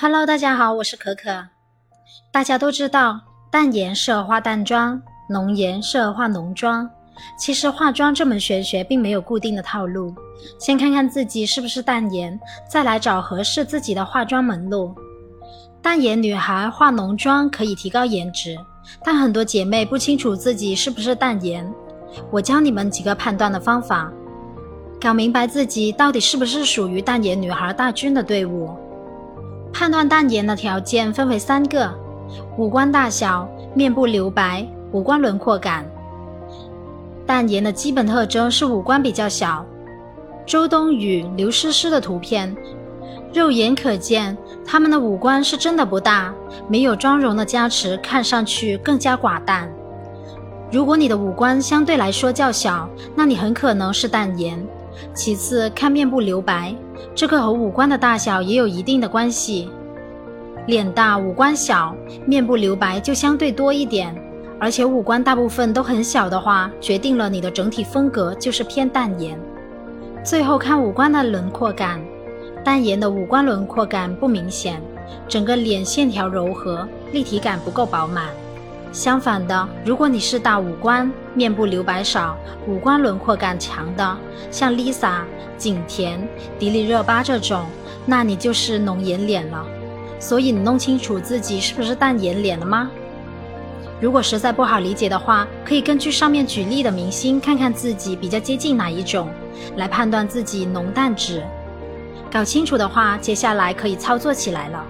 Hello，大家好，我是可可。大家都知道，淡颜适合化淡妆，浓颜适合化浓妆。其实化妆这门玄学并没有固定的套路，先看看自己是不是淡颜，再来找合适自己的化妆门路。淡颜女孩化浓妆可以提高颜值，但很多姐妹不清楚自己是不是淡颜。我教你们几个判断的方法，搞明白自己到底是不是属于淡颜女孩大军的队伍。判断淡颜的条件分为三个：五官大小、面部留白、五官轮廓感。淡颜的基本特征是五官比较小。周冬雨、刘诗诗的图片，肉眼可见，她们的五官是真的不大，没有妆容的加持，看上去更加寡淡。如果你的五官相对来说较小，那你很可能是淡颜。其次看面部留白，这个和五官的大小也有一定的关系。脸大五官小，面部留白就相对多一点。而且五官大部分都很小的话，决定了你的整体风格就是偏淡颜。最后看五官的轮廓感，淡颜的五官轮廓感不明显，整个脸线条柔和，立体感不够饱满。相反的，如果你是大五官，面部留白少，五官轮廓感强的，像 Lisa、景甜、迪丽热巴这种，那你就是浓颜脸了。所以你弄清楚自己是不是淡颜脸了吗？如果实在不好理解的话，可以根据上面举例的明星，看看自己比较接近哪一种，来判断自己浓淡值。搞清楚的话，接下来可以操作起来了。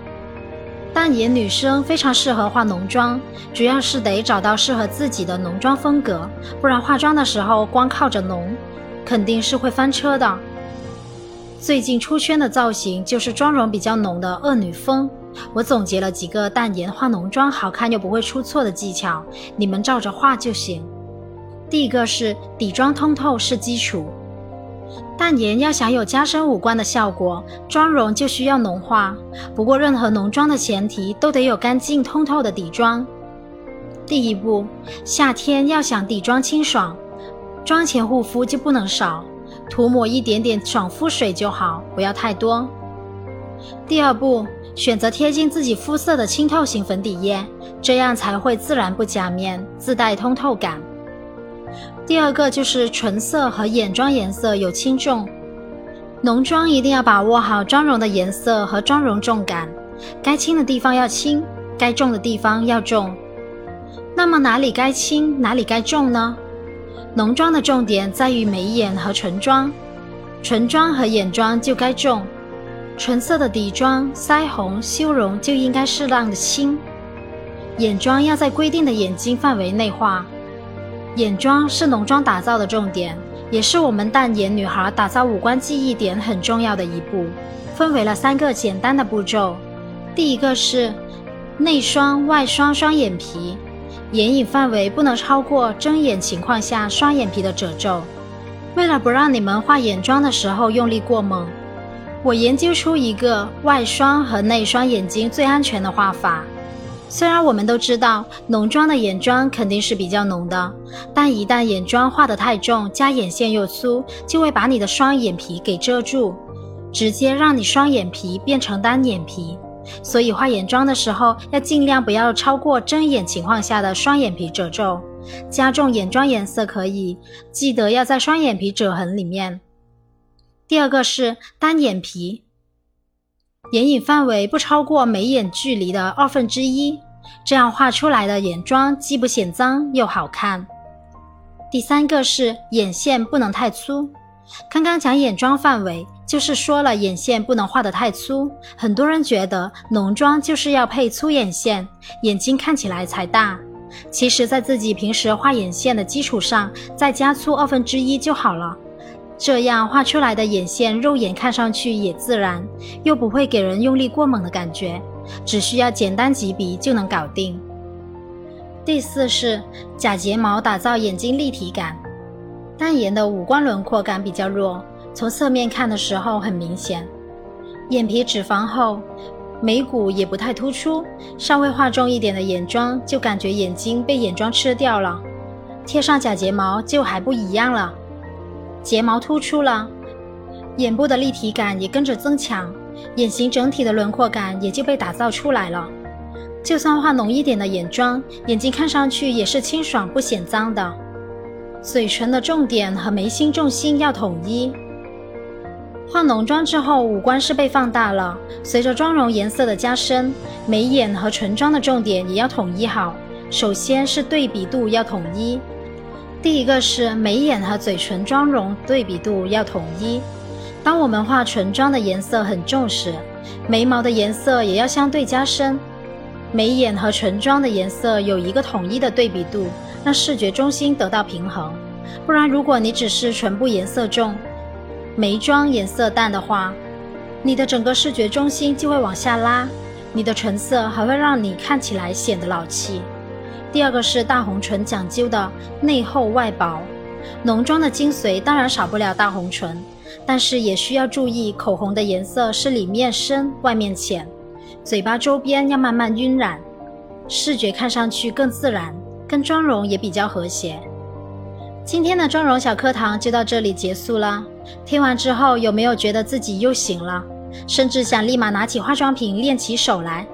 淡颜女生非常适合化浓妆，主要是得找到适合自己的浓妆风格，不然化妆的时候光靠着浓，肯定是会翻车的。最近出圈的造型就是妆容比较浓的恶女风。我总结了几个淡颜化浓妆好看又不会出错的技巧，你们照着画就行。第一个是底妆通透是基础，淡颜要想有加深五官的效果，妆容就需要浓化。不过任何浓妆的前提都得有干净通透的底妆。第一步，夏天要想底妆清爽，妆前护肤就不能少，涂抹一点点爽肤水就好，不要太多。第二步。选择贴近自己肤色的清透型粉底液，这样才会自然不假面，自带通透感。第二个就是唇色和眼妆颜色有轻重，浓妆一定要把握好妆容的颜色和妆容重感，该轻的地方要轻，该重的地方要重。那么哪里该轻，哪里该重呢？浓妆的重点在于眉眼和唇妆，唇妆和眼妆就该重。纯色的底妆、腮红、修容就应该适当的轻，眼妆要在规定的眼睛范围内画。眼妆是浓妆打造的重点，也是我们淡颜女孩打造五官记忆点很重要的一步，分为了三个简单的步骤。第一个是内双外双双眼皮，眼影范围不能超过睁眼情况下双眼皮的褶皱。为了不让你们画眼妆的时候用力过猛。我研究出一个外双和内双眼睛最安全的画法。虽然我们都知道浓妆的眼妆肯定是比较浓的，但一旦眼妆画得太重，加眼线又粗，就会把你的双眼皮给遮住，直接让你双眼皮变成单眼皮。所以画眼妆的时候要尽量不要超过睁眼情况下的双眼皮褶皱，加重眼妆颜色可以，记得要在双眼皮褶痕里面。第二个是单眼皮，眼影范围不超过眉眼距离的二分之一，这样画出来的眼妆既不显脏又好看。第三个是眼线不能太粗，刚刚讲眼妆范围，就是说了眼线不能画得太粗。很多人觉得浓妆就是要配粗眼线，眼睛看起来才大。其实，在自己平时画眼线的基础上，再加粗二分之一就好了。这样画出来的眼线，肉眼看上去也自然，又不会给人用力过猛的感觉，只需要简单几笔就能搞定。第四是假睫毛打造眼睛立体感，淡颜的五官轮廓感比较弱，从侧面看的时候很明显，眼皮脂肪厚，眉骨也不太突出，稍微画重一点的眼妆就感觉眼睛被眼妆吃掉了，贴上假睫毛就还不一样了。睫毛突出了，眼部的立体感也跟着增强，眼型整体的轮廓感也就被打造出来了。就算画浓一点的眼妆，眼睛看上去也是清爽不显脏的。嘴唇的重点和眉心重心要统一。化浓妆之后，五官是被放大了。随着妆容颜色的加深，眉眼和唇妆的重点也要统一好。首先是对比度要统一。第一个是眉眼和嘴唇妆容对比度要统一。当我们画唇妆的颜色很重时，眉毛的颜色也要相对加深。眉眼和唇妆的颜色有一个统一的对比度，让视觉中心得到平衡。不然，如果你只是唇部颜色重，眉妆颜色淡的话，你的整个视觉中心就会往下拉，你的唇色还会让你看起来显得老气。第二个是大红唇讲究的内厚外薄，浓妆的精髓当然少不了大红唇，但是也需要注意口红的颜色是里面深外面浅，嘴巴周边要慢慢晕染，视觉看上去更自然，跟妆容也比较和谐。今天的妆容小课堂就到这里结束了。听完之后，有没有觉得自己又醒了，甚至想立马拿起化妆品练起手来？